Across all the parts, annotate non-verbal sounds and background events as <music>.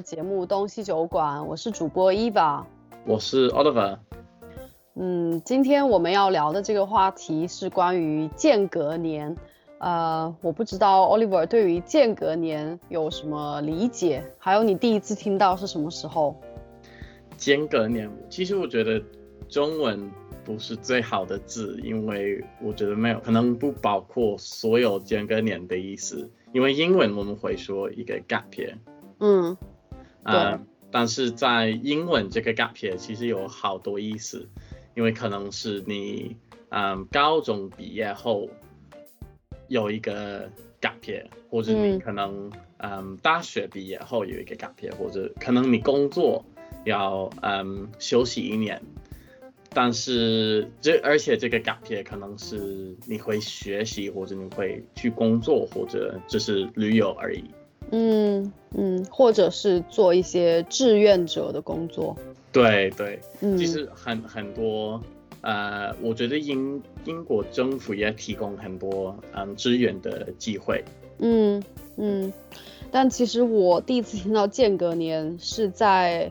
的节目《东西酒馆》，我是主播 Eva，我是 Oliver。嗯，今天我们要聊的这个话题是关于间隔年。呃，我不知道 Oliver 对于间隔年有什么理解，还有你第一次听到是什么时候？间隔年，其实我觉得中文不是最好的字，因为我觉得没有可能不包括所有间隔年的意思。因为英文我们会说一个 gap year，嗯，呃，但是在英文这个 gap year 其实有好多意思，因为可能是你嗯高中毕业后有一个 gap year，或者你可能嗯大学毕业后有一个 gap year，或者可能你工作。要嗯休息一年，但是这而且这个 gap year 可能是你会学习或者你会去工作或者只是旅游而已。嗯嗯，或者是做一些志愿者的工作。对对，嗯其实很很多呃，我觉得英英国政府也提供很多嗯支援的机会。嗯嗯，但其实我第一次听到间隔年是在。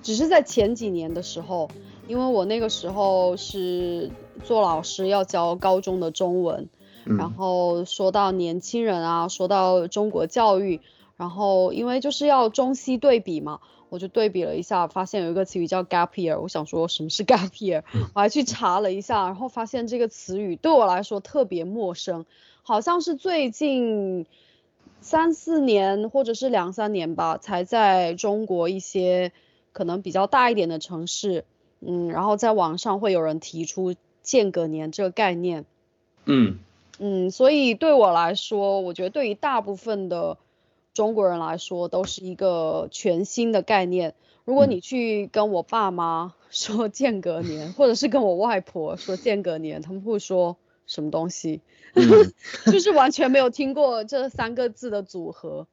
只是在前几年的时候，因为我那个时候是做老师，要教高中的中文，然后说到年轻人啊，说到中国教育，然后因为就是要中西对比嘛，我就对比了一下，发现有一个词语叫 gap year，我想说什么是 <laughs> gap year，我还去查了一下，然后发现这个词语对我来说特别陌生，好像是最近三四年或者是两三年吧，才在中国一些。可能比较大一点的城市，嗯，然后在网上会有人提出间隔年这个概念，嗯嗯，所以对我来说，我觉得对于大部分的中国人来说，都是一个全新的概念。如果你去跟我爸妈 <laughs> 说间隔年，或者是跟我外婆说间隔年，他们会说什么东西？<laughs> 就是完全没有听过这三个字的组合。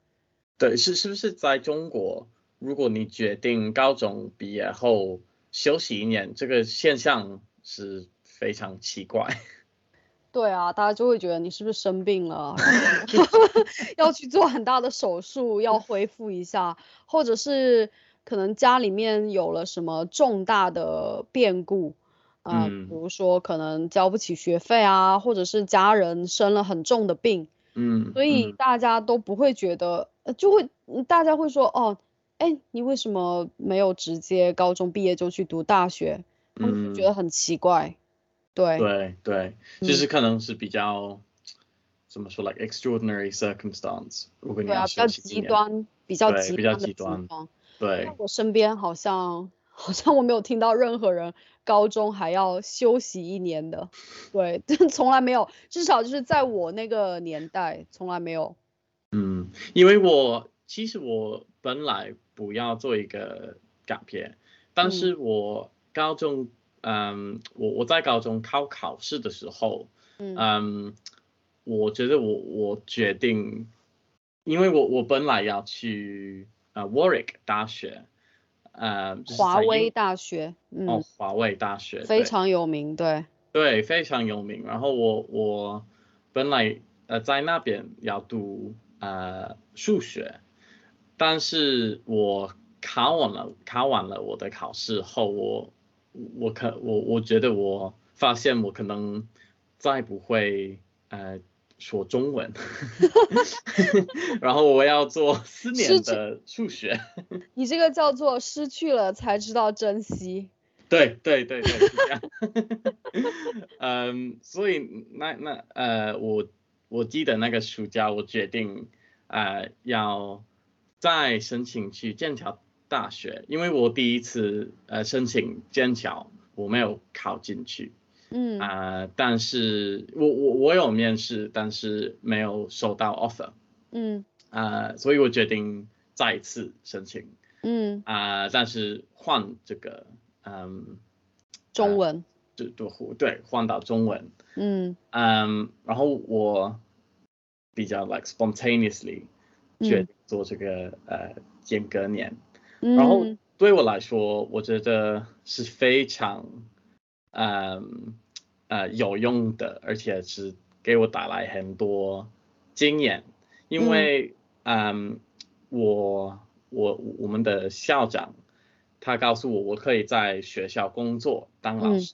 对，是是不是在中国？如果你决定高中毕业后休息一年，这个现象是非常奇怪。对啊，大家就会觉得你是不是生病了，<laughs> <laughs> 要去做很大的手术，要恢复一下，或者是可能家里面有了什么重大的变故，嗯，比如说可能交不起学费啊，或者是家人生了很重的病，嗯，所以大家都不会觉得，就会大家会说哦。哎，你为什么没有直接高中毕业就去读大学？他们觉得很奇怪。对对对，就是可能是比较怎么说，like extraordinary circumstance。如果你要比较极端，比较极端的极端。对。我身边好像 <laughs> 好像我没有听到任何人高中还要休息一年的。对，<laughs> 从来没有，至少就是在我那个年代从来没有。嗯，因为我其实我本来。不要做一个改变，但是我高中，嗯，我我在高中考考试的时候，嗯，我觉得我我决定，因为我我本来要去呃 Warwick 大学，呃，华威大学，哦，华威大学非常有名，对，对，非常有名。然后我我本来呃在那边要读呃数学。但是我考完了，考完了我的考试后，我我可我我觉得我发现我可能再不会呃说中文，<laughs> <laughs> 然后我要做四年的数学。<laughs> 你这个叫做失去了才知道珍惜。对对对对，是这样。嗯，所以那那呃我我记得那个暑假我决定呃要。再申请去剑桥大学，因为我第一次呃申请剑桥，我没有考进去，嗯。啊，但是我我我有面试，但是没有收到 offer，嗯。啊，所以我决定再次申请，嗯。啊，但是换这个嗯中文，对对对，换到中文，嗯。嗯，然后我比较 like spontaneously。决定做这个呃间隔年，然后对我来说，我觉得是非常嗯呃有用的，而且是给我带来很多经验，因为嗯。我我我们的校长他告诉我我可以在学校工作当老师，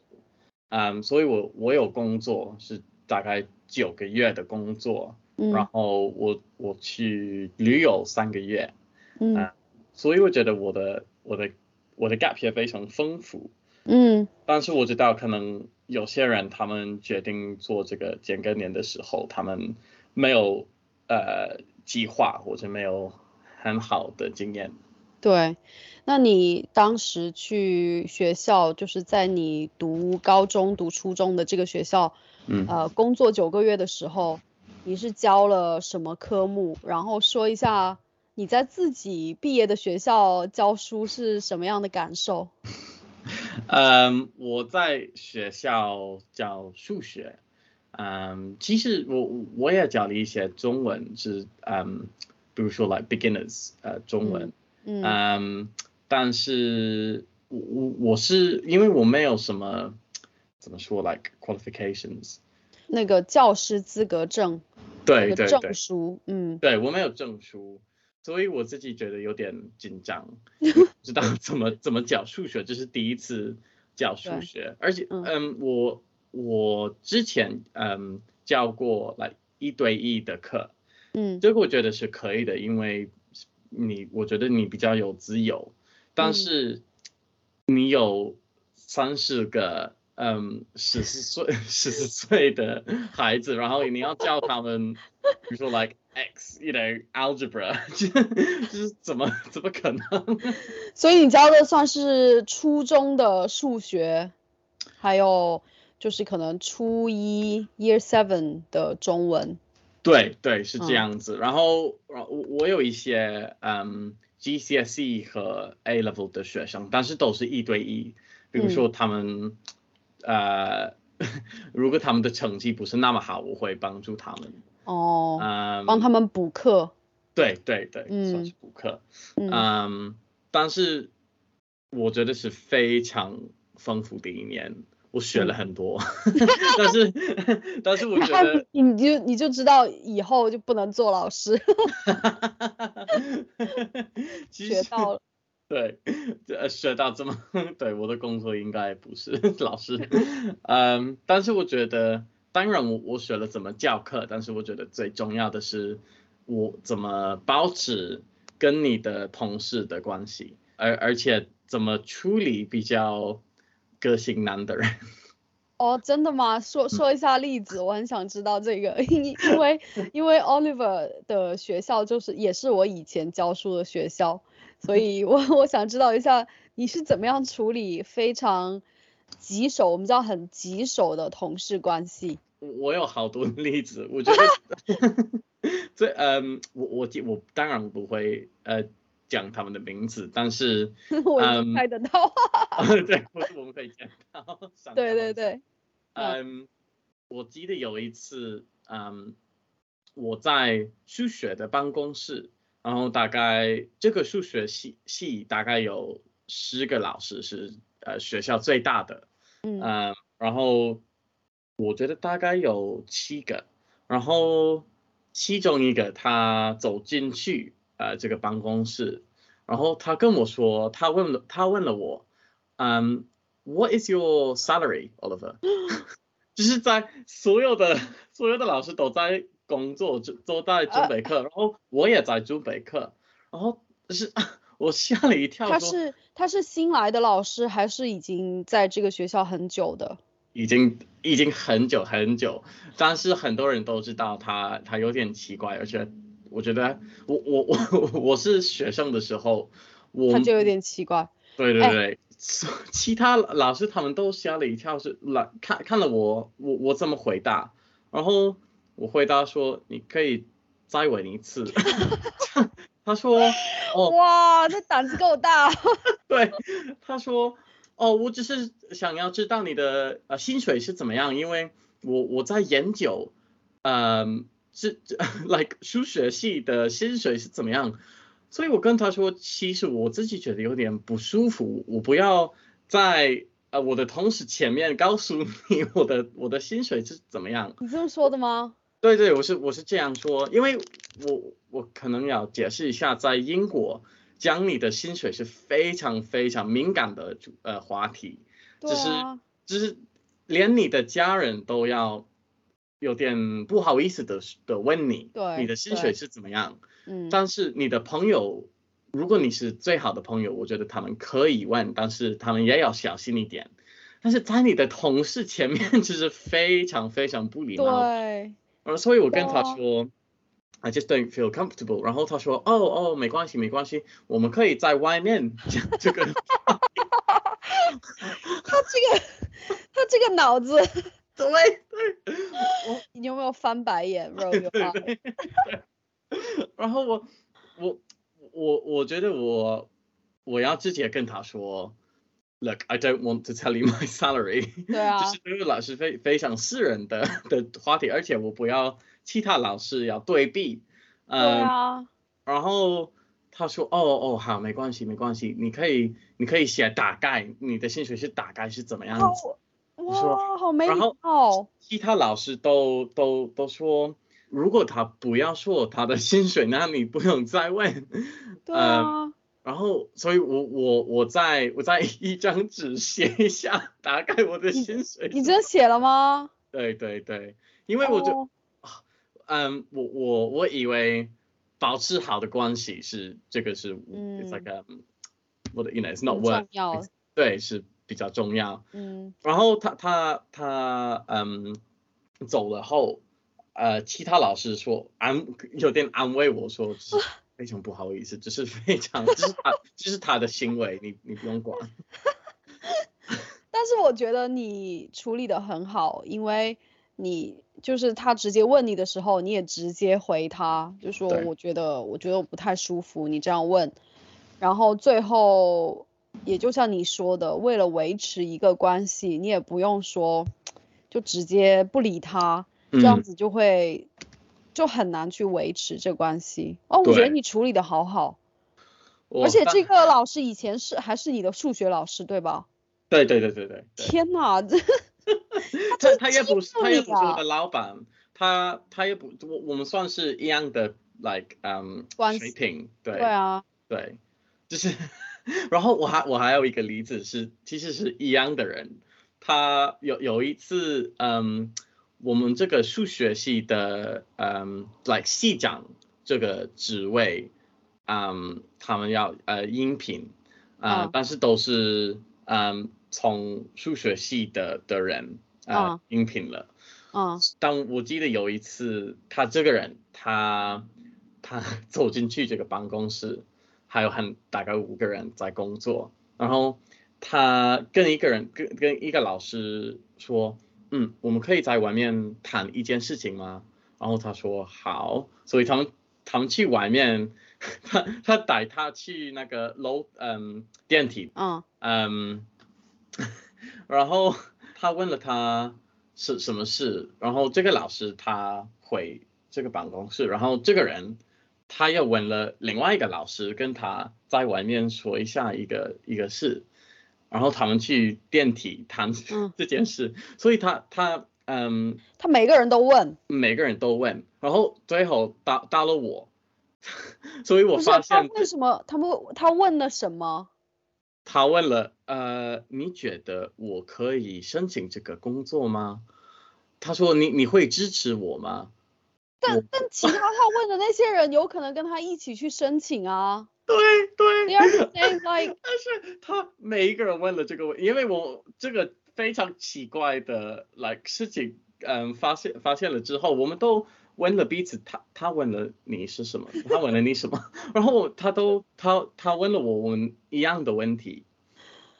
嗯，所以我我有工作是大概九个月的工作，然后我我去旅游三个月，嗯，所以我觉得我的我的我的 gap 也非常丰富，嗯，但是我知道可能有些人他们决定做这个间隔年的时候，他们没有呃计划或者没有很好的经验。对，那你当时去学校，就是在你读高中、读初中的这个学校，嗯，呃，工作九个月的时候，你是教了什么科目？然后说一下你在自己毕业的学校教书是什么样的感受？<laughs> 嗯，我在学校教数学，嗯，其实我我也教了一些中文，是嗯，比如说 like beginners，呃，中文。嗯，但是我我我是因为我没有什么怎么说，like qualifications，那个教师资格证，对对对，证书，嗯，对我没有证书，所以我自己觉得有点紧张，<laughs> 不知道怎么怎么教数学，这是第一次教数学，而且嗯，我我之前嗯教过来一对一的课，嗯，这个我觉得是可以的，因为。你我觉得你比较有自由，但是你有三十个嗯十四岁 <laughs> 十四岁的孩子，然后你要教他们，比如说 like x，you know algebra，<laughs> 就是怎么怎么可能？所以你教的算是初中的数学，还有就是可能初一 year seven 的中文。对对是这样子，然后我我有一些嗯 GCSE 和 A level 的学生，但是都是一对一，比如说他们呃 <laughs> 如果他们的成绩不是那么好，我会帮助他们。哦，嗯，帮他们补课，对对对，算是补课，嗯，但是我觉得是非常丰富的一年。我学了很多，<laughs> 但是 <laughs> 但是我觉得你就你就知道以后就不能做老师，学到了，对，呃，学到这么，<laughs> 对，我的工作应该不是 <laughs> 老师，<laughs> 嗯，但是我觉得，当然我我学了怎么教课，但是我觉得最重要的是我怎么保持跟你的同事的关系，而而且怎么处理比较。个性难的人哦，真的吗？说说一下例子，我很想知道这个，因因为因为 Oliver 的学校就是也是我以前教书的学校，所以我 <laughs> 我想知道一下你是怎么样处理非常棘手，我们叫很棘手的同事关系。我有好多例子，我觉得 <laughs> 这嗯，我我我当然不会呃。讲他们的名字，但是 <laughs> 我猜得到，对，我们可以讲到。对对对，嗯，我记得有一次，嗯，我在数学的办公室，然后大概这个数学系系大概有十个老师，是呃学校最大的，嗯，然后我觉得大概有七个，然后其中一个他走进去。呃，这个办公室，然后他跟我说，他问了，他问了我，嗯，What is your salary, Oliver？<gasps> 就是在所有的所有的老师都在工作，就都在准备课，然后我也在准备课，然后是 <laughs> 我吓了一跳。他是他是新来的老师，还是已经在这个学校很久的？已经已经很久很久，但是很多人都知道他他有点奇怪，而且。我觉得我我我我是学生的时候，我他就有点奇怪。对对对，其他老师他们都吓了一跳，是来看看了我，我我怎么回答？然后我回答说：“你可以再问一次。<laughs> ”他说：“哦，哇，这胆子够大。<laughs> ”对，他说：“哦，我只是想要知道你的呃薪水是怎么样，因为我我在研究，嗯。”这，<laughs> like 数学系的薪水是怎么样？所以我跟他说，其实我自己觉得有点不舒服，我不要在呃我的同事前面告诉你我的我的薪水是怎么样。你这么说的吗？对对，我是我是这样说，因为我我可能要解释一下，在英国讲你的薪水是非常非常敏感的呃话题，对啊，只是连你的家人都要有点不好意思的的问你，对你的薪水是怎么样？嗯，但是你的朋友，如果你是最好的朋友，我觉得他们可以问，但是他们也要小心一点。但是在你的同事前面，<laughs> 就是非常非常不礼貌。对，呃，所以我跟他说，I just don't feel comfortable。然后他说，哦哦，没关系没关系，我们可以在外面讲 <laughs> 这个。<laughs> 他这个他这个脑子，对对，<laughs> 你有没有翻白眼？roll your eye 然后我我我我觉得我我要直接跟他说，Look, I don't want to tell you <laughs> my salary。对啊就是这个老师非非常私人的 <laughs> 的话题，而且我不要其他老师要对比。对嗯，啊，然后他说，哦哦好，没关系没关系，你可以你可以写大概你的薪水是大概是怎么样子。哇，好没礼然后貌。其他老师都都都说，如果他不要说他的薪水，那你不用再问。对啊，然后，所以我我我在我在一张纸写一下 <laughs> 大概我的薪水。你真写了吗？对对对，因为我就、哦嗯，我我我以为保持好的关系是这个是、嗯 it's like a what you know it's not worth 重要对是比较重要。嗯然后他他他嗯走了后，呃，其他老师说安有点安慰我说，就是 <laughs> 非常不好意思，只是非常这是他这是他的行为，你你不用管。<laughs> 但是我觉得你处理的很好，因为你就是他直接问你的时候，你也直接回他，就说我觉得我觉得我不太舒服，你这样问，然后最后也就像你说的，为了维持一个关系，你也不用说就直接不理他，这样嗯，子就会就很难去维持这关系。哦，我觉得你处理的好好，而且这个老师以前是还是你的数学老师对吧？对对对对对对，天呐，<laughs> 这他他也不是他也不是我啊的老板，他他也不我我们算是一样的 like 嗯、水平，对。对啊，对，就是，<laughs> 然后我还我还有一个例子是，其实是一样的人，他有有一次，嗯，我们这个数学系的，嗯，like 系长这个职位，嗯，他们要呃应聘，呃，嗯但是都是嗯从数学系的的人呃嗯应聘了。嗯但我记得有一次，他这个人，他他 <laughs> 走进去这个办公室，还有很大概五个人在工作，然后他跟一个人跟跟一个老师说，嗯，我们可以在外面谈一件事情吗？然后他说好，所以他们他们去外面，<laughs> 他他带他去那个楼嗯电梯。嗯嗯，<laughs> 然后他问了他是什么事，然后这个老师他回这个办公室，然后这个人他又问了另外一个老师，跟他在外面说一下一个一个事，然后他们去电梯谈嗯这件事，所以他他嗯他每个人都问，每个人都问，然后最后到到了我，<laughs> 所以我发现为什么他们他问了什么？他问了，呃，你觉得我可以申请这个工作吗？他说你你会支持我吗？但但其他他问的那些人有可能跟他一起去申请啊。对对。They are saying like <laughs> 但是他每一个人问了这个问，因为我这个非常奇怪的 like 事情，嗯，发现发现了之后，我们都问了彼此，他他问了你是什么，<laughs> 他问了你什么，<laughs> 然后他都他他问了我们一样的问题，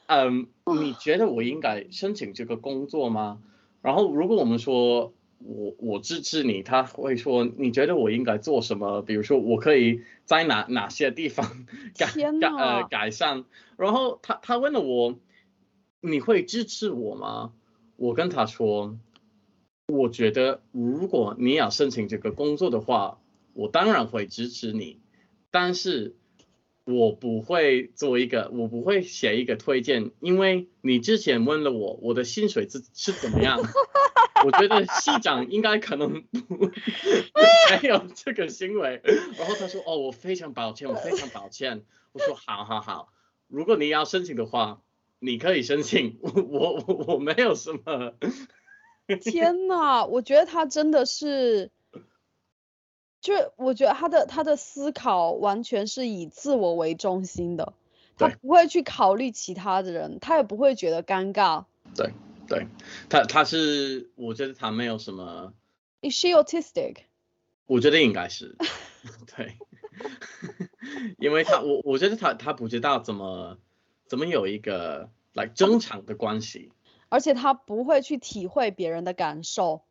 嗯，你觉得我应该申请这个工作吗？然后如果我们说我我支持你，他会说你觉得我应该做什么？比如说我可以在哪哪些地方 <laughs> 改改呃改善？然后他他问了我，你会支持我吗？我跟他说，我觉得如果你要申请这个工作的话，我当然会支持你，但是我不会做一个，我不会写一个推荐，因为你之前问了我我的薪水是是怎么样，<laughs> 我觉得系长应该可能不没有这个行为。然后他说，哦，我非常抱歉，我非常抱歉。我说，好好好，如果你要申请的话，你可以申请，我我我没有什么。<laughs> 天呐，我觉得他真的是，就是我觉得他的他的思考完全是以自我为中心的，他不会去考虑其他的人，他也不会觉得尴尬。对。对他，他是我觉得他没有什么。Is she autistic？我觉得应该是，<laughs> 对，<laughs> 因为他我我觉得他他不知道怎么怎么有一个来正常的关系，而且他不会去体会别人的感受。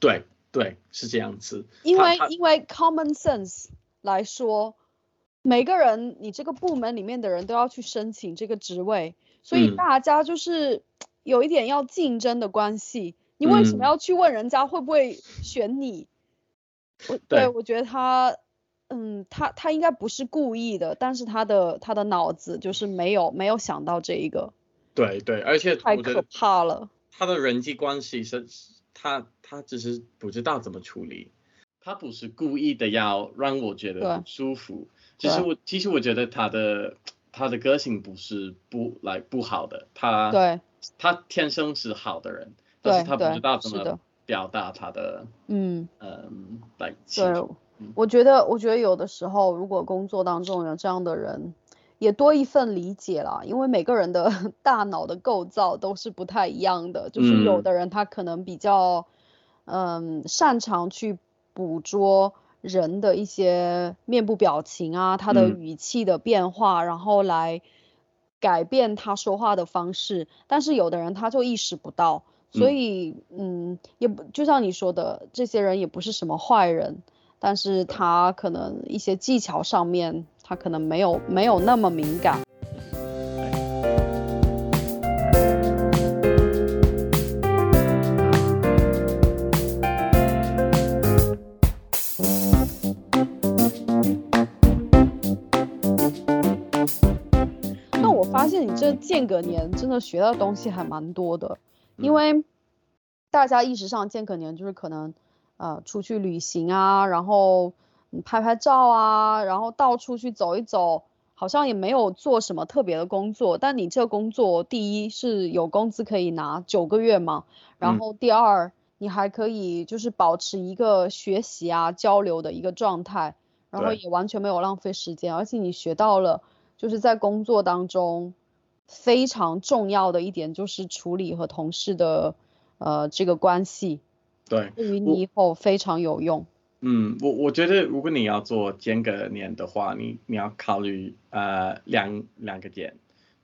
对对，是这样子。因为因为 common sense 来说，每个人你这个部门里面的人都要去申请这个职位，所以大家就是。有一点要竞争的关系，你为什么要去问人家会不会选你？我对我觉得他，嗯，他他应该不是故意的，但是他的他的脑子就是没有没有想到这一个。对对，而且太可怕了。他的人际关系是，他他只是不知道怎么处理，他不是故意的要让我觉得舒服。其实我其实我觉得他的他的个性不是不来不好的，他对。他天生是好的人，但是他不知道怎么表达他的，嗯。嗯，来对，我觉得，我觉得有的时候，如果工作当中有这样的人，也多一份理解啦，因为每个人的 <laughs> 大脑的构造都是不太一样的，就是有的人他可能比较，嗯，擅长去捕捉人的一些面部表情啊，他的语气的变化，然后来。改变他说话的方式，但是有的人他就意识不到，所以嗯，也不就像你说的，这些人也不是什么坏人，但是他可能一些技巧上面，他可能没有没有那么敏感。这间隔年真的学到东西还蛮多的，因为大家意识上间隔年就是可能呃出去旅行啊，然后拍拍照啊，然后到处去走一走，好像也没有做什么特别的工作。但你这工作第一是有工资可以拿九个月嘛，然后第二你还可以就是保持一个学习啊交流的一个状态，然后也完全没有浪费时间，而且你学到了就是在工作当中。非常重要的一点就是处理和同事的呃这个关系，对，对于你以后非常有用。嗯，我我觉得如果你要做间隔年的话，你你要考虑呃两两个点，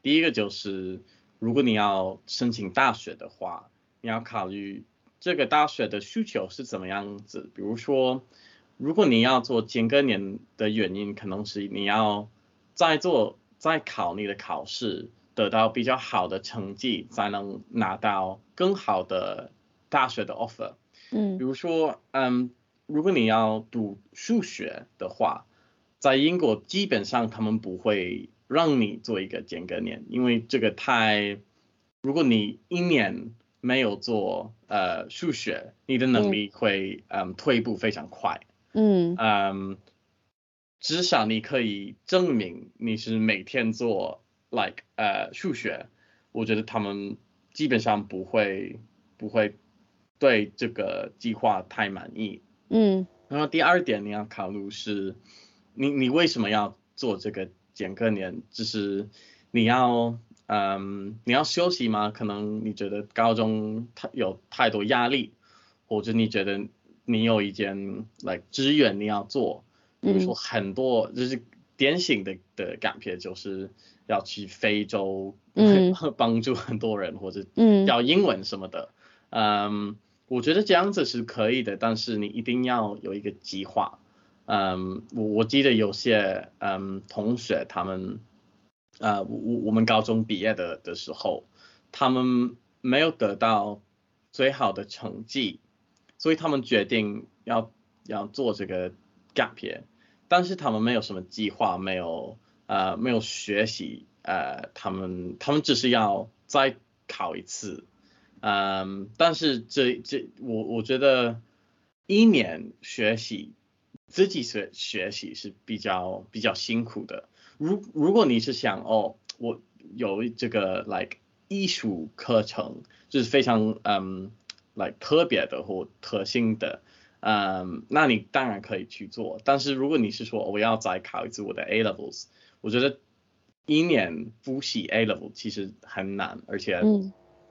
第一个就是如果你要申请大学的话，你要考虑这个大学的需求是怎么样子。比如说，如果你要做间隔年的原因，可能是你要再做再考你的考试。得到比较好的成绩，才能拿到更好的大学的 offer。嗯，比如说，嗯，如果你要读数学的话，在英国基本上他们不会让你做一个间隔年，因为这个太，如果你一年没有做呃数学，你的能力会嗯退步非常快。嗯嗯，至少你可以证明你是每天做。Like 呃数学，我觉得他们基本上不会不会对这个计划太满意。嗯，然后第二点你要考虑是，你你为什么要做这个减课年？就是你要嗯你要休息吗？可能你觉得高中太有太多压力，或者你觉得你有一件 like 志愿你要做，比如说很多就是典型的的感觉就是。要去非洲，嗯，<laughs> 帮助很多人或者嗯，教英文什么的，嗯，我觉得这样子是可以的，但是你一定要有一个计划，嗯，我我记得有些嗯同学他们，呃，我我们高中毕业的的时候，他们没有得到最好的成绩，所以他们决定要要做这个 gap year，但是他们没有什么计划，没有。呃，没有学习，呃，他们他们只是要再考一次，嗯，但是这这我我觉得一年学习自己学学习是比较比较辛苦的。如如果你是想哦，我有这个 like 艺术课程，就是非常嗯 like 特别的或特性的，嗯，那你当然可以去做。但是如果你是说我要再考一次我的 A levels，我觉得一年复习 A level 其实很难，而且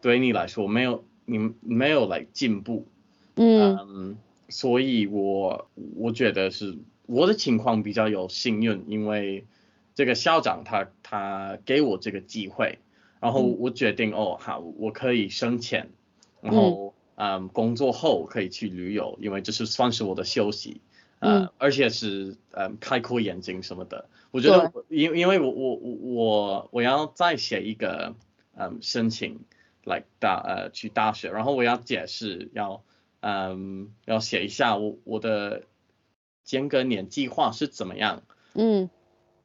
对你来说没有你没有来进步，嗯，所以我我觉得是我的情况比较有幸运，因为。这个校长他他给我这个机会，然后我决定哦好，我可以升迁，然后嗯工作后可以去旅游，因为这是算是我的休息，呃而且是嗯开阔眼睛什么的。我觉得因因为我我我我要再写一个嗯申请来大呃去大学，然后我要解释要嗯要写一下我我的间隔年计划是怎么样。嗯。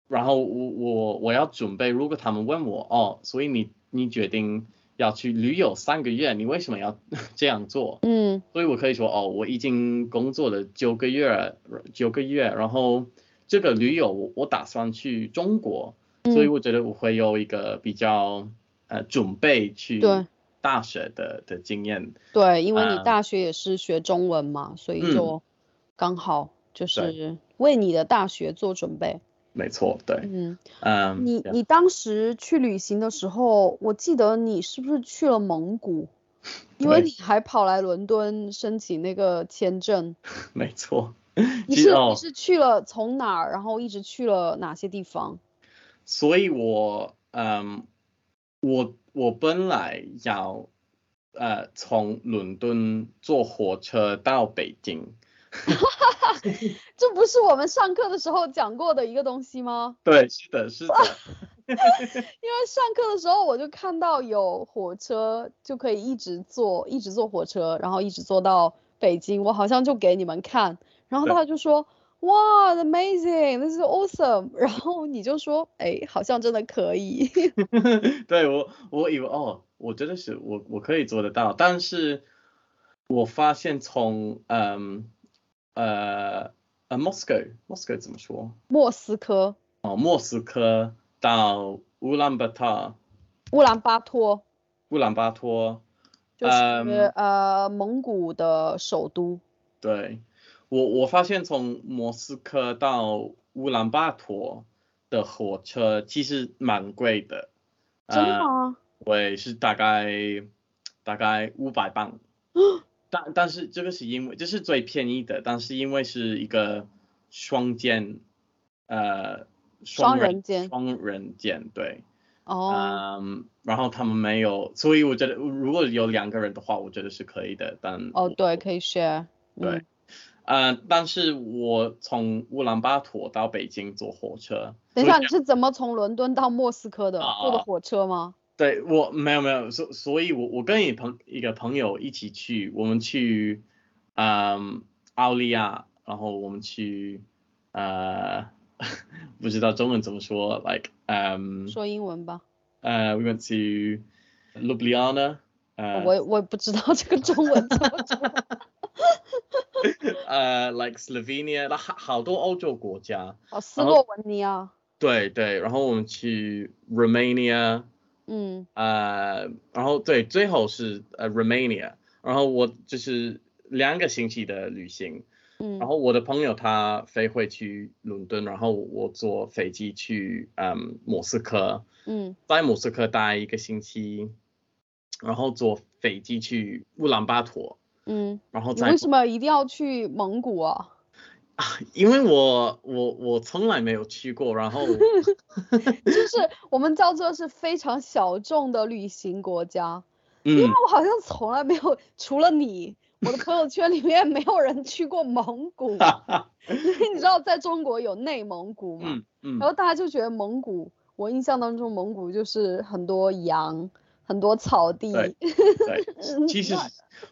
然后我我我要准备，如果他们问我哦，所以你你决定要去旅游三个月，你为什么要 <laughs> 这样做？嗯，所以我可以说哦，我已经工作了九个月，九个月，然后这个旅游我我打算去中国，所以我觉得我会有一个比较呃准备去大学的的经验。对，因为你大学也是学中文嘛，所以就刚好就是为你的大学做准备。没错，对，嗯嗯，你你当时去旅行的时候，我记得你是不是去了蒙古？因为你还跑来伦敦申请那个签证。没错，你是你是去了从哪儿，然后一直去了哪些地方？所以我嗯，我我本来要呃从伦敦坐火车到北京。<laughs> 这不是我们上课的时候讲过的一个东西吗？对，是的，是的。<laughs> 因为上课的时候我就看到有火车就可以一直坐，一直坐火车，然后一直坐到北京。我好像就给你们看，然后他就说，哇，amazing，this is awesome。然后你就说，哎，好像真的可以。<laughs> 对我，我以为哦，我真的是我我可以做得到，但是我发现从嗯。呃呃，Moscow，Moscow 怎么说？莫斯科。哦，莫斯科到乌兰巴托。乌兰巴托。乌兰巴托。就是呃蒙古的首都。对，我我发现从莫斯科到乌兰巴托的火车其实蛮贵的。真的吗？对，是大概大概五百磅。<gasps> 但但是这个是因为这是最便宜的，但是因为是一个双间，呃，双人间，双人间，对，哦，嗯，然后他们没有，所以我觉得如果有两个人的话，我觉得是可以的，但哦，对，可以 share，对，呃，但是我从乌兰巴托到北京坐火车，等一下你是怎么从伦敦到莫斯科的？坐的火车吗？对我没有没有，所所以，我我跟一朋一个朋友一起去，我们去，嗯，奥利亚，然后我们去，呃，<laughs> 不知道中文怎么说，like，嗯，说英文吧。呃，we went to Ljubljana。呃，我我也不知道这个中文怎么说。呃，like Slovenia，那好好多欧洲国家。哦，斯洛文尼亚。对对，然后我们去 Romania。嗯，呃，然后对，最后是呃 Romania，然后我就是两个星期的旅行，嗯，然后我的朋友他飞回去伦敦，然后我坐飞机去嗯莫斯科，嗯，在莫斯科待一个星期，然后坐飞机去乌兰巴托，嗯，然后再为什么一定要去蒙古啊？啊，<laughs> 因为我我我从来没有去过，然后 <laughs> 就是我们叫做是非常小众的旅行国家，因为我好像从来没有，除了你，<laughs> 我的朋友圈里面没有人去过蒙古，因为你知道在中国有内蒙古嘛，嗯嗯，然后大家就觉得蒙古，我印象当中蒙古就是很多羊。很多草地，<laughs> 对，其实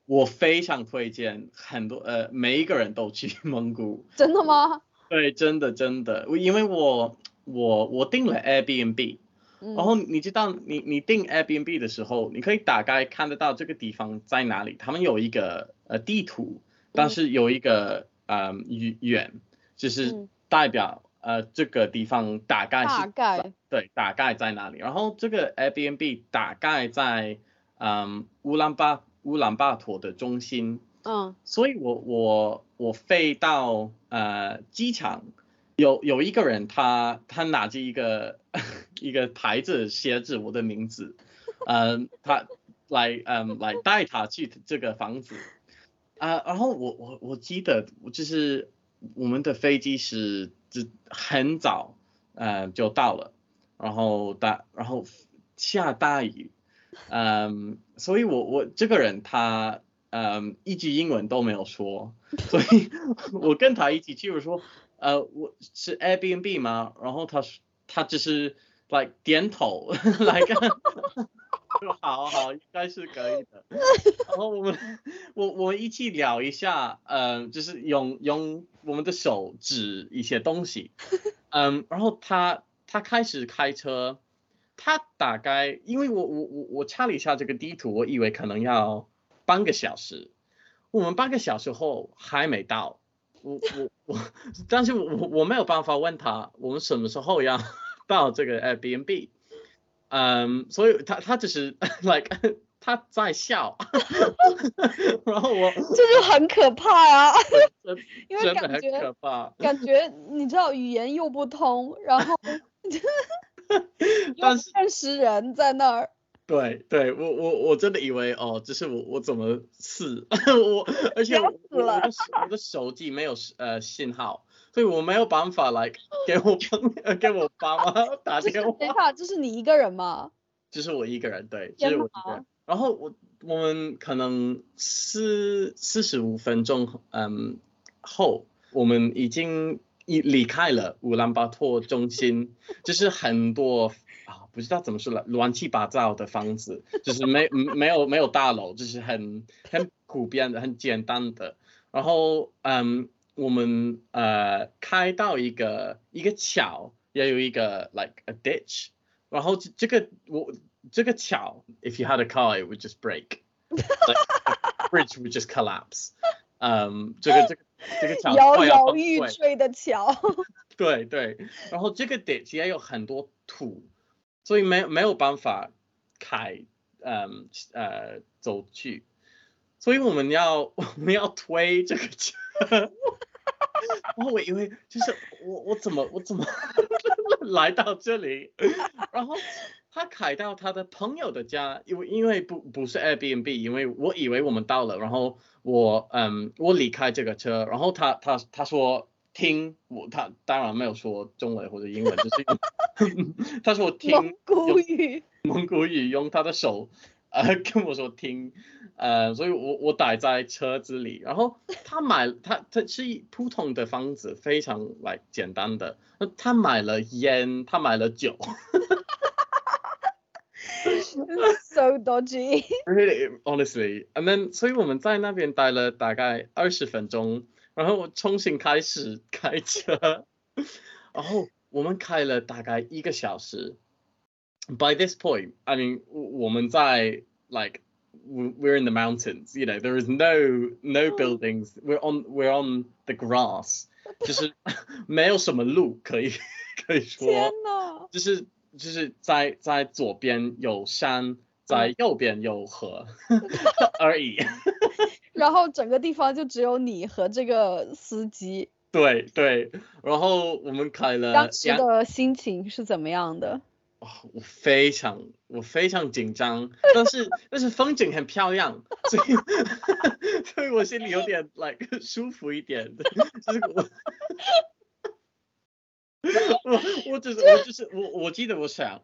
我非常推荐很多呃每一个人都去 <laughs> 蒙古。真的吗？<laughs> 对，真的真的，因为我我我订了 Airbnb，然后你知道你你订 Airbnb 的时候，你可以大概看得到这个地方在哪里，他们有一个呃地图，但是有一个呃远远，就是代表呃这个地方大概是大概对大概在哪里。然后这个 Airbnb 大概在嗯乌兰巴乌兰巴托的中心，嗯所以我我我飞到呃机场。有有一个人他，他拿着一个 <laughs> 一个牌子，写着我的名字，嗯，他来嗯来带他去这个房子，啊，然后我我我记得就是我们的飞机是就很早，呃就到了，然后大然后下大雨，嗯，所以我我这个人他嗯一句英文都没有说，所以 <laughs> 我跟他一起去，我说。呃，我是 Airbnb 吗？然后他说他只是 like 点头来 <laughs> 看，<laughs> <laughs> 好好应该是可以的。然后我们我我们一起聊一下，嗯，就是用用我们的手指一些东西，嗯，然后他他开始开车，他大概因为我我我我查了一下这个地图，我以为可能要半个小时，我们半个小时后还没到。我我我，但是我我没有办法问他我们什么时候要 <laughs> 到这个 Airbnb，嗯，所以他他只是 <laughs> like <laughs> 他在笑，<laughs> 然后我这就很可怕啊，因为感觉很可怕，感觉你知道语言又不通，然后但是认识人在那儿。对对，我我我真的以为哦，这是我我怎么试我，而且我我的我的手机没有呃信号，所以我没有办法来给我朋友 <laughs> 给我爸妈 <laughs> 打电话。等一下，这是你一个人吗？就是我一个人，对，就是我一个人。然后我我们可能四四十五分钟嗯后，我们已经已离开了乌兰巴托中心，<laughs> 就是很多啊。不知道怎么说了，乱七八糟的房子，就是没没有没有大楼，就是很很普遍的、很简单的。然后，嗯，我们呃开到一个一个桥，也有一个 like a ditch。然后这这个我这个桥，if you had a car it would just break，bridge <laughs> would just collapse。嗯，这个这个这个桥摇摇欲坠的桥。<laughs> 对对，然后这个 ditch 也有很多土。所以没没有办法开，嗯呃走去，所以我们要 <laughs> 我们要推这个车，<laughs> 然后我以为就是我我怎么我怎么 <laughs> 来到这里，然后他开到他的朋友的家，因为因为不不是 Airbnb，因为我以为我们到了，然后我嗯我离开这个车，然后他他他说。听我，他当然没有说中文或者英文，就是 <laughs> 他说我听蒙古语，蒙古语用他的手呃 <laughs> 跟我说听，呃，所以我我待在车子里，然后 <laughs> 他买他他是普通的房子，非常来简单的，他买了烟，他买了酒，<laughs> so dodgy。Really, honestly, and then 所以我们在那边待了大概二十分钟。然后我重新开始开车，然后我们开了大概一个小时。By this point, I mean 我们在 like we're in the mountains, you know, there is no no buildings. We're on we're on the grass，就是没有什么路可以可以说。天哪！就是就是在在左边有山，在右边有河而已。然后整个地方就只有你和这个司机。对对，然后我们开了。当时的心情是怎么样的？ <laughs> <laughs> <laughs> 哦，我非常我非常紧张，但是但是风景很漂亮，所以 <laughs> 所以我心里有点 like 舒服一点是我我我只是我就是我我记得我想，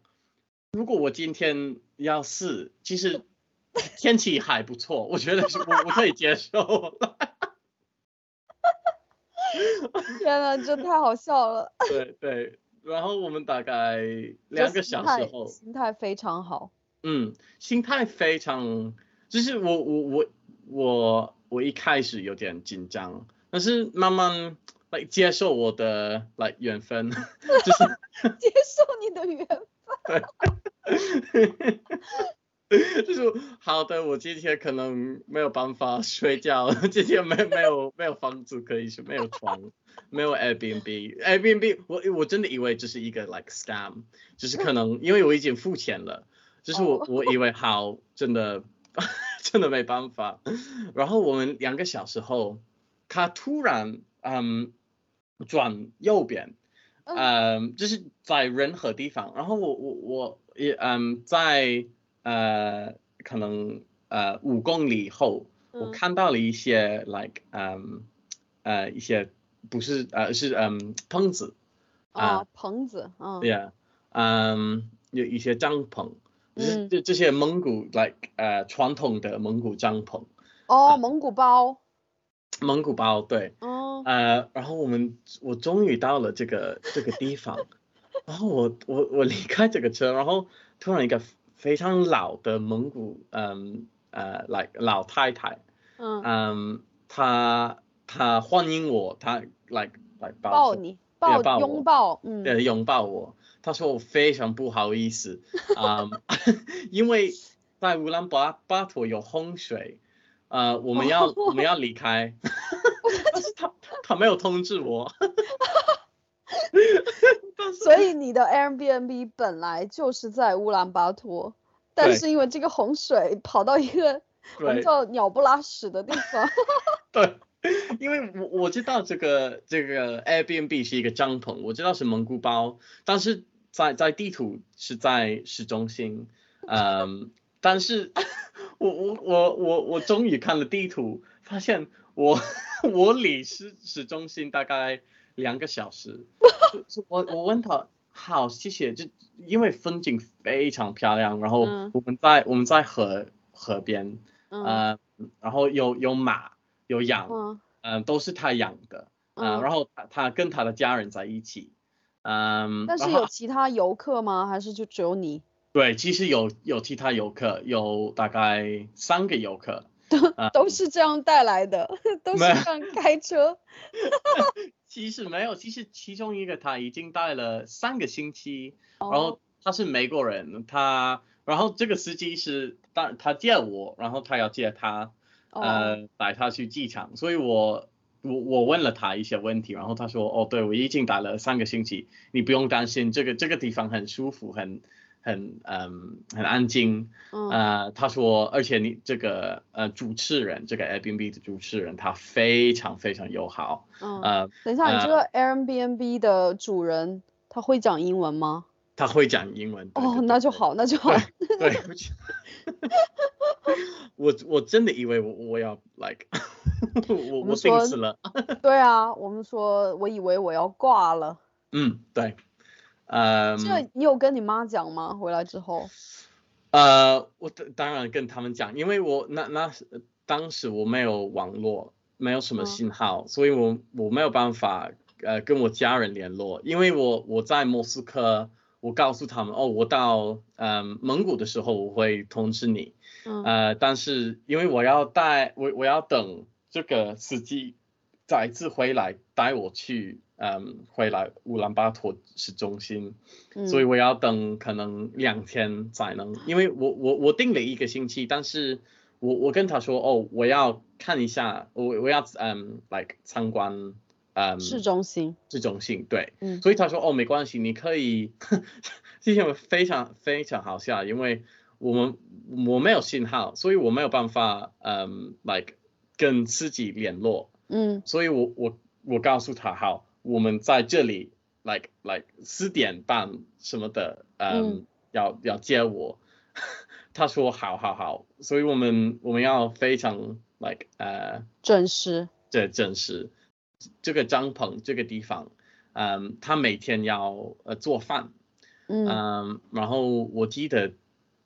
如果我今天要试，其实。天气还不错，我觉得是我我可以接受。<laughs> 天呐，这太好笑了。对 <laughs> 对，然后我们大概两个小时后，心态非常好。嗯，心态非常，就是我我我我我一开始有点紧张，但是慢慢来接受我的来缘分，就是 <laughs> 接受你的缘对。<laughs> 就是好的，我今天可能没有办法睡觉，<laughs> 今天没没有没有房子可以睡，没有床，没有 Airbnb，Airbnb 我我真的以为这是一个 like scam，就是可能因为我已经付钱了，就是我我以为好真的 <laughs> 真的没办法，然后我们两个小时后，他突然嗯转右边，嗯就是在任何地方，然后我我我也嗯在。呃，可能呃五公里后，我看到了一些 like 嗯呃一些不是呃是嗯棚子啊棚子啊，yeah 嗯有一些帐篷，就是这这些蒙古 like 呃传统的蒙古帐篷哦蒙古包。蒙古包对哦。呃然后我们我终于到了这个这个地方，<laughs> 然后我我我离开这个车，然后突然一个。非常老的蒙古，嗯呃，like 老太太，嗯嗯，她她欢迎我，她 like like 抱你，抱拥抱，嗯，对，拥抱我。她说我非常不好意思，啊，<laughs> 因为在乌兰巴巴托有洪水，呃，我们要 <laughs> 我们要离开，但 <laughs> 是她她没有通知我。<laughs> 所以你的 Airbnb 本来就是在乌兰巴托，但是因为这个洪水跑到一个我们叫鸟不拉屎的地方。<laughs> 对，因为我我知道这个这个 Airbnb 是一个帐篷，我知道是蒙古包，但是在在地图是在市中心，嗯，但是 <laughs> 我我我我我终于看了地图，发现我我离市市中心大概。两个小时，<laughs> 我我问他，好，谢谢，就因为风景非常漂亮，然后我们在我们在河河边，呃，然后有有马有羊，嗯，都是他养的，嗯，然后他他跟他的家人在一起，嗯，但是有其他游客吗？还是就只有你？<laughs> 对，其实有有其他游客，有大概三个游客，都都是这样带来的，<laughs> 都是这样开车。其实没有，其实其中一个他已经待了三个星期，然后他是美国人，他然后这个司机是当他借我，然后他要接他，呃带他去机场，所以我我我问了他一些问题，然后他说哦对我已经待了三个星期，你不用担心，这个这个地方很舒服，很。很嗯很安静，呃他说，而且你这个呃主持人这个 Airbnb 的主持人他非常非常友好，呃等一下你这个 Airbnb 的主人他会讲英文吗？他会讲英文。哦那就好那就好。对，我我真的以为我我要 like <laughs> 我我病死了。对啊，我们说我以为我要挂了。嗯对。呃，这你有跟你妈讲吗？回来之后？呃，我当然跟他们讲，因为我那那当时我没有网络，没有什么信号，所以我我没有办法呃跟我家人联络，因为我我在莫斯科，我告诉他们哦，我到嗯蒙古的时候我会通知你，呃，但是因为我要带我我要等这个司机再次回来带我去。嗯，回来乌兰巴托市中心，所以我要等可能两天才能，因为我我我定了一个星期，但是我我跟他说哦，我要看一下，我我要嗯，like 参观嗯市中心，市中心对，所以他说哦没关系，你可以，<laughs> 这些非常非常好笑，因为我们我没有信号，所以我没有办法嗯，like 跟司机联络，嗯，所以我我我告诉他好。我们在这里，like like 四点半什么的，嗯，要要接我。<laughs> 他说好好好，所以我们我们要非常 like 呃准时，对准时。这个帐篷这个地方，嗯，他每天要呃做饭，嗯，然后我记得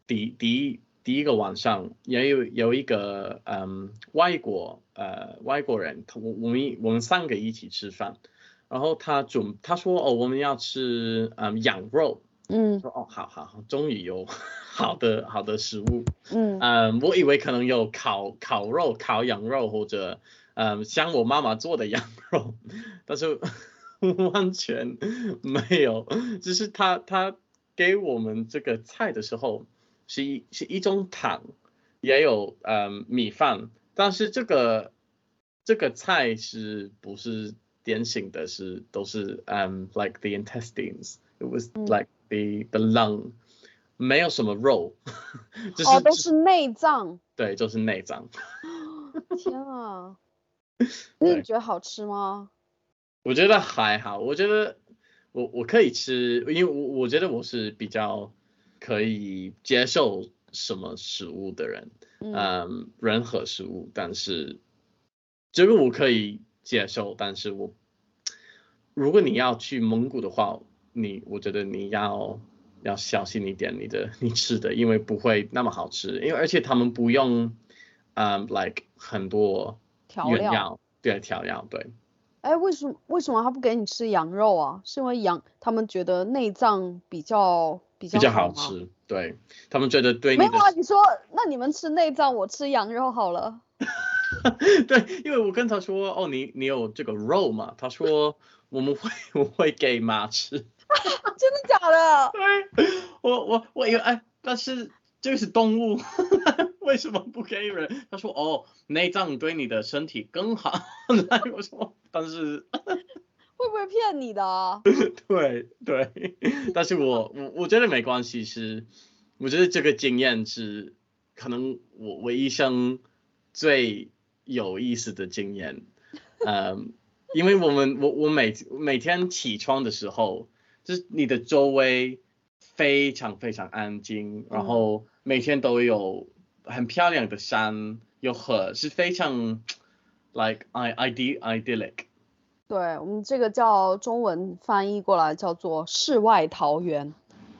第第一第一个晚上也有有一个嗯外国呃外国人，我我们我们三个一起吃饭。然后他准他说哦我们要吃嗯羊肉，嗯。说哦好好好终于有 <laughs> 好的好的食物，嗯。嗯我以为可能有烤烤肉烤羊肉或者嗯像我妈妈做的羊肉，<laughs> 但是 <laughs> 完全没有，只是他他给我们这个菜的时候，是一是一种汤，也有嗯米饭，但是这个这个菜是不是典型的是都是嗯 like the intestines，it was 嗯 like the the lung，没有什么肉，<laughs> 就是、哦，都是内脏。对，就是内脏。<laughs> 天啊！<laughs> 那你觉得好吃吗？我觉得还好，我觉得我我可以吃，因为我我觉得我是比较可以接受什么食物的人，嗯，嗯，任何食物，但是这个我可以接受，但是我如果你要去蒙古的话，你我觉得你要要小心一点，你的你吃的，因为不会那么好吃，因为而且他们不用嗯 like 很多调料。对调料，对。哎，为什么为什么他不给你吃羊肉啊？是因为羊他们觉得内脏比较比较比较好。吃，对他们觉得对你没有啊，你说那你们吃内脏，我吃羊肉好了。<laughs> 对，因为我跟他说哦，你你有这个肉嘛？他说我们会 <laughs> 我会给马吃。<laughs> 真的假的？对，我我我有哎，但是这个是动物，为什么不给人？他说哦，内脏对你的身体更好。那我说，但是会不会骗你的啊？对对，但是我我我觉得没关系，是我觉得这个经验是可能我我一生最有意思的经验，嗯，因为我们我我每每天起床的时候，就是你的周围非常非常安静，然后每天都有很漂亮的山，有河，是非常 like i ide idyllic。对我们这个叫中文翻译过来叫做世外桃源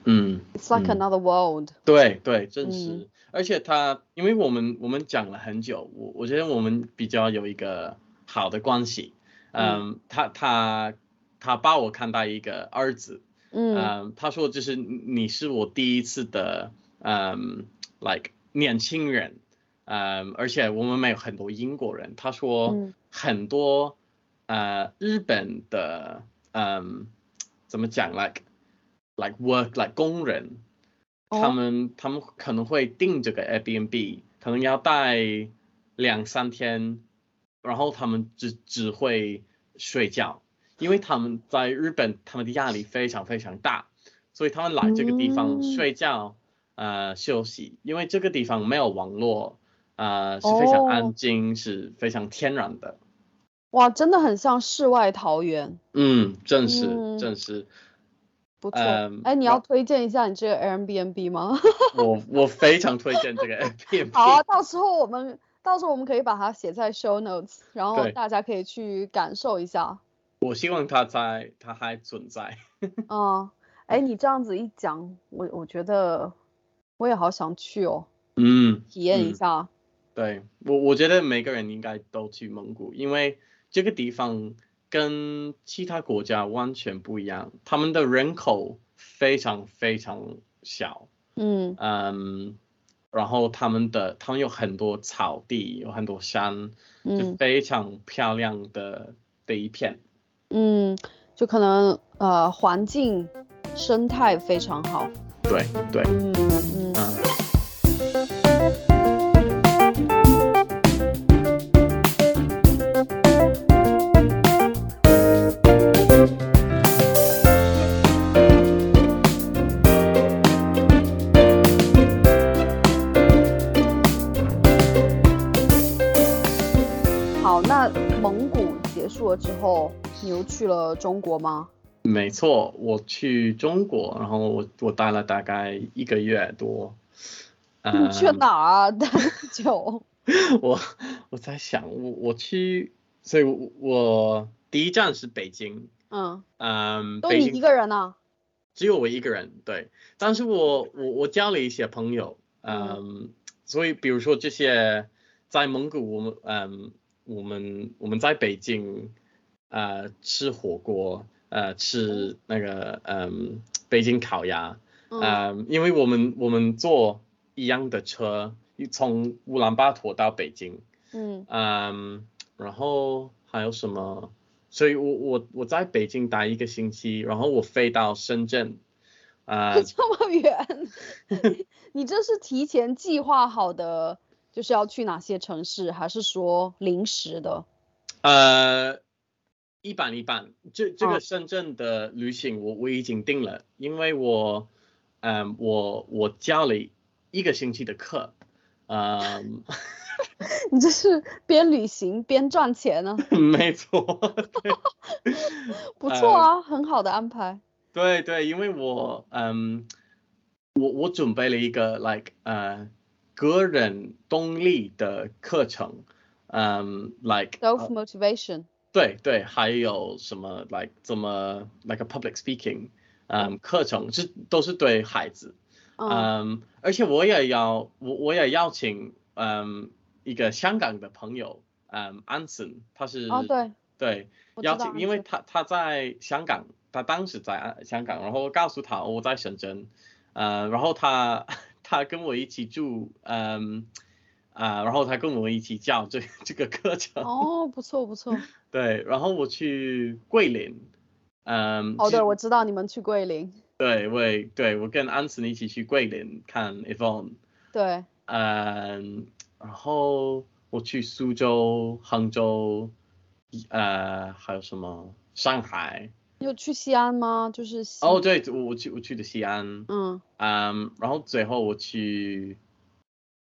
嗯，，It's like 嗯 another world。对对，真是。嗯而且他，因为我们我们讲了很久，我我觉得我们比较有一个好的关系。嗯，他他他把我看待一个儿子，嗯嗯，他说就是你是我第一次的，嗯，like 年轻人，嗯，而且我们没有很多英国人。他说嗯很多呃日本的，嗯，怎么讲，like like work like 工人。他哦们他们可能会订这个 Airbnb，可能要待两三天，然后他们只只会睡觉，因为他们在日本他们的压力非常非常大，所以他们来这个地方嗯。睡觉，呃休息，因为这个地方没有网络，呃是非常哦安静，是非常天然的，哇，真的很像世外桃源，嗯，正是嗯。正是，不错。嗯哎，你要推荐一下你这个 Airbnb 吗？<laughs> 我我非常推荐这个 <laughs> Airbnb，好啊，到时候我们到时候我们可以把它写在 show notes，然后大家可以去感受一下。我希望它在它还存在。嗯，<laughs> 哎，你这样子一讲，我我觉得我也好想去哦，嗯，体验一嗯下。对我，我觉得每个人应该都去蒙古，因为这个地方跟其他国家完全不一样，他们的人口非常非常小，嗯嗯，然后他们的他们有很多草地，有很多山，就嗯非常漂亮的的一片。嗯，就可能呃环境生态非常好。对对，嗯嗯。嗯。之后，你又去了中国吗？没错，我去中国，然后我我待了大概一个月多。你去嗯哪儿啊？待久？<laughs> 我我在想，我我去，所以我我第一站是北京，嗯，嗯，都你一个人啊？只有我一个人，对，但是我我我交了一些朋友，嗯，所以比如说这些在蒙古，我们嗯我们我们在北京，呃吃火锅，呃吃那个嗯北京烤鸭，嗯嗯，因为我们我们坐一样的车，从乌兰巴托到北京，嗯嗯，然后还有什么？所以我我我在北京待一个星期，然后我飞到深圳，呃，<laughs> 这么远，<laughs> 你这是提前计划好的，就是要去哪些城市，还是说临时的？呃，一般一般，这这哦个深圳的旅行我我已经定了，因为我，嗯、我我教了一个星期的课，嗯、<laughs> 你这是边旅行边赚钱呢、<laughs> 没错，<laughs> 不错啊，很好的安排。对对，因为我嗯，我我准备了一个 like 呃个人动力的课程，嗯，like 呃。Self motivation，、对对，还有什么 like 怎么 like a public speaking，嗯，课程是都是对孩子，嗯，嗯，而且我也要我我也邀请嗯一个香港的朋友，嗯，安森，他是哦对，对邀请，因为他他在香港，他当时在啊香港，然后我告诉他我在深圳，呃，然后他 <laughs> 他跟我一起住，嗯啊、然后他跟我们一起教这 <laughs> 这个课程，哦，不错不错。<laughs> 对，然后我去桂林，嗯，哦，对，我知道你们去桂林，对，我也对我跟安森一起去桂林看 Evon，对，嗯，然后我去苏州、杭州，呃，还有什么？上海。你有去西安吗？就是西哦，，对，我我去我去的西安，嗯，嗯，然后最后我去，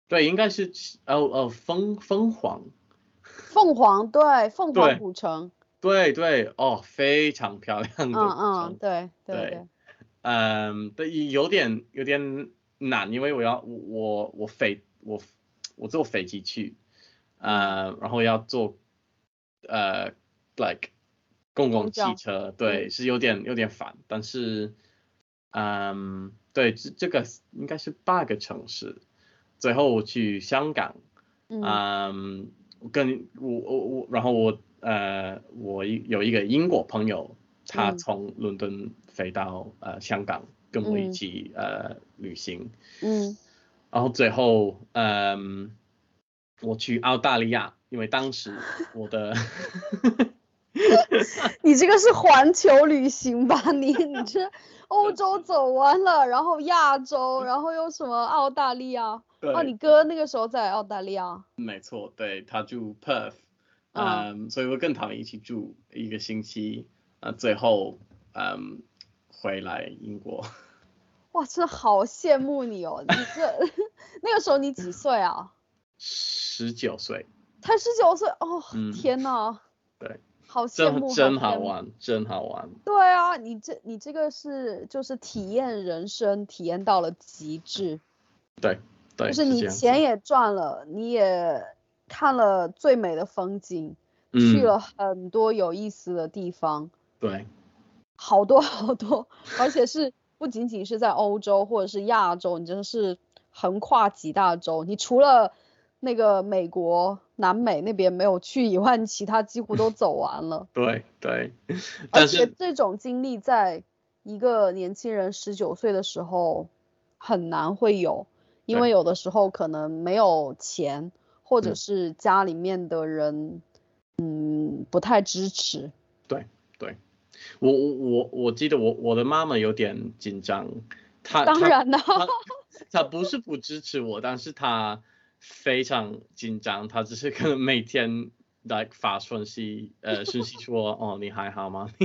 对，应该是去哦哦凤凤凰，凤凰，对，凤凰古城，对对，哦，非常漂亮的嗯嗯，城，对对对对，嗯，对，有点有点难，因为我要我我我飞我我坐飞机去，呃，然后要坐呃 like 公共汽车，对，是有点有点烦，但是嗯，对，这这个应该是八个城市，最后我去香港，嗯。嗯，我跟我我我，然后我呃，我有一个英国朋友，他嗯。从伦敦飞到呃香港，跟我一嗯。起呃旅行，嗯，然后最后嗯，我去澳大利亚，因为当时 <laughs> 我的 <laughs> 你这个是环球旅行吧？你 <laughs> 你这欧洲走完了，然后亚洲，然后又什么澳大利亚？哦，对你哥那个时候在澳大利亚。没错，对他住 Perth，啊嗯，所以我跟他们一起住一个星期，呃，最后嗯回来英国。<laughs> 哇，真的好羡慕你哦！你这 <laughs> 那个时候你几岁啊？十九岁，才十九岁哦！嗯天呐，对，好羡慕，真真。好玩，真好玩。对啊，你这你这个是就是体验人生，体验到了极致，对对，就是你钱也赚了，你也看了最美的风景，去嗯了很多有意思的地方，对好多好多，而且是不仅仅是在欧洲或者是亚洲，你真的是横跨几大洲。你除了那个美国、南美那边没有去以外，你其他几乎都走完了。对对，而且这种经历在一个年轻人十九岁的时候很难会有，因为有的时候可能没有钱，或者嗯。是家里面的人，嗯，不太支持。我我我我记得我我的妈妈有点紧张，她她当然啦，她。<laughs> 她不是不支持我，但是她非常紧张，她只是可能每天来发讯息，<laughs> 呃，讯息说，哦，你还好吗？<laughs>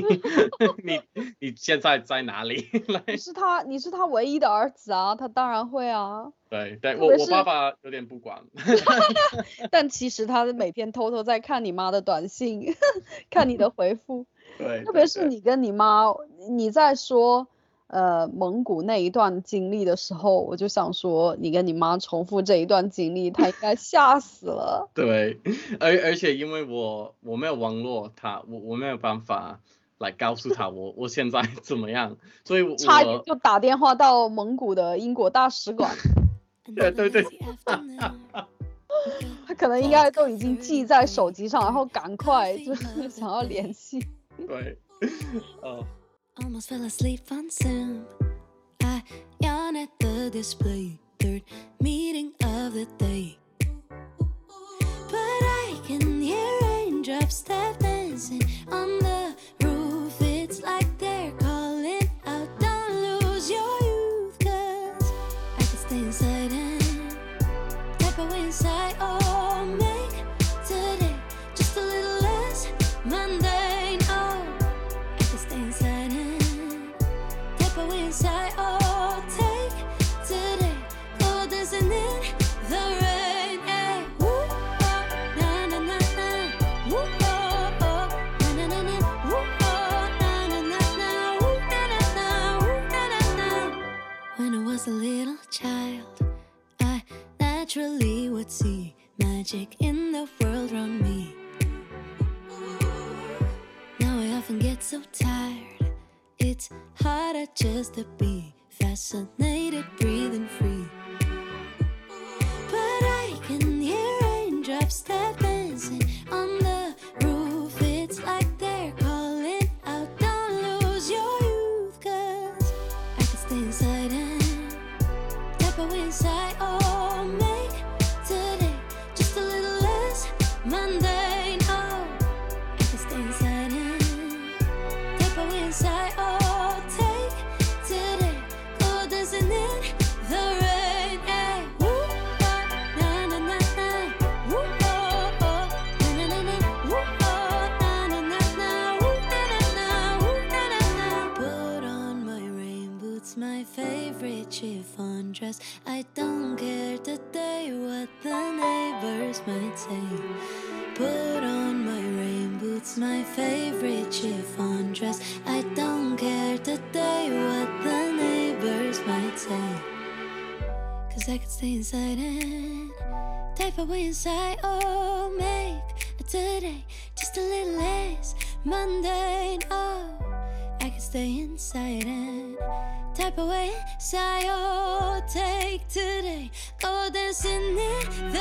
你你现在在哪里？来，<laughs> 你是他，你是他唯一的儿子啊，他当然会啊。对对，我我爸爸有点不管，但其实他每天偷偷在看你妈的短信，看你的回复。对，特别是你跟你妈，你在说呃蒙古那一段经历的时候，我就想说，你跟你妈重复这一段经历，她应该吓死了。<laughs> 对，而而且因为我我没有网络，她我我没有办法来告诉他我我现在怎么样，所以我差一点就打电话到蒙古的英国大使馆，<laughs> 对对对，<laughs> 他可能应该都已经记在手机上，然后赶快就是想要联系。对，哦，Almost fell asleep on Zoom. I yawn at the display. Third meeting of the day. But I can hear raindrops step dancing on the magic in the world around me. Now I often get so tired. It's harder just to be fascinated, breathing free. But I can hear raindrops tap stay inside. Oh, take today, dancing in the rain. Put on my rain boots, my favorite chiffon dress. I don't care today what the neighbors might say. Put on my rain boots, my favorite chiffon dress. I don't care today what the neighbors might say. Cause I could stay inside and type away inside. Oh, make today just a little less mundane. Oh, I could stay inside and type away inside. Oh, take today, go dancing in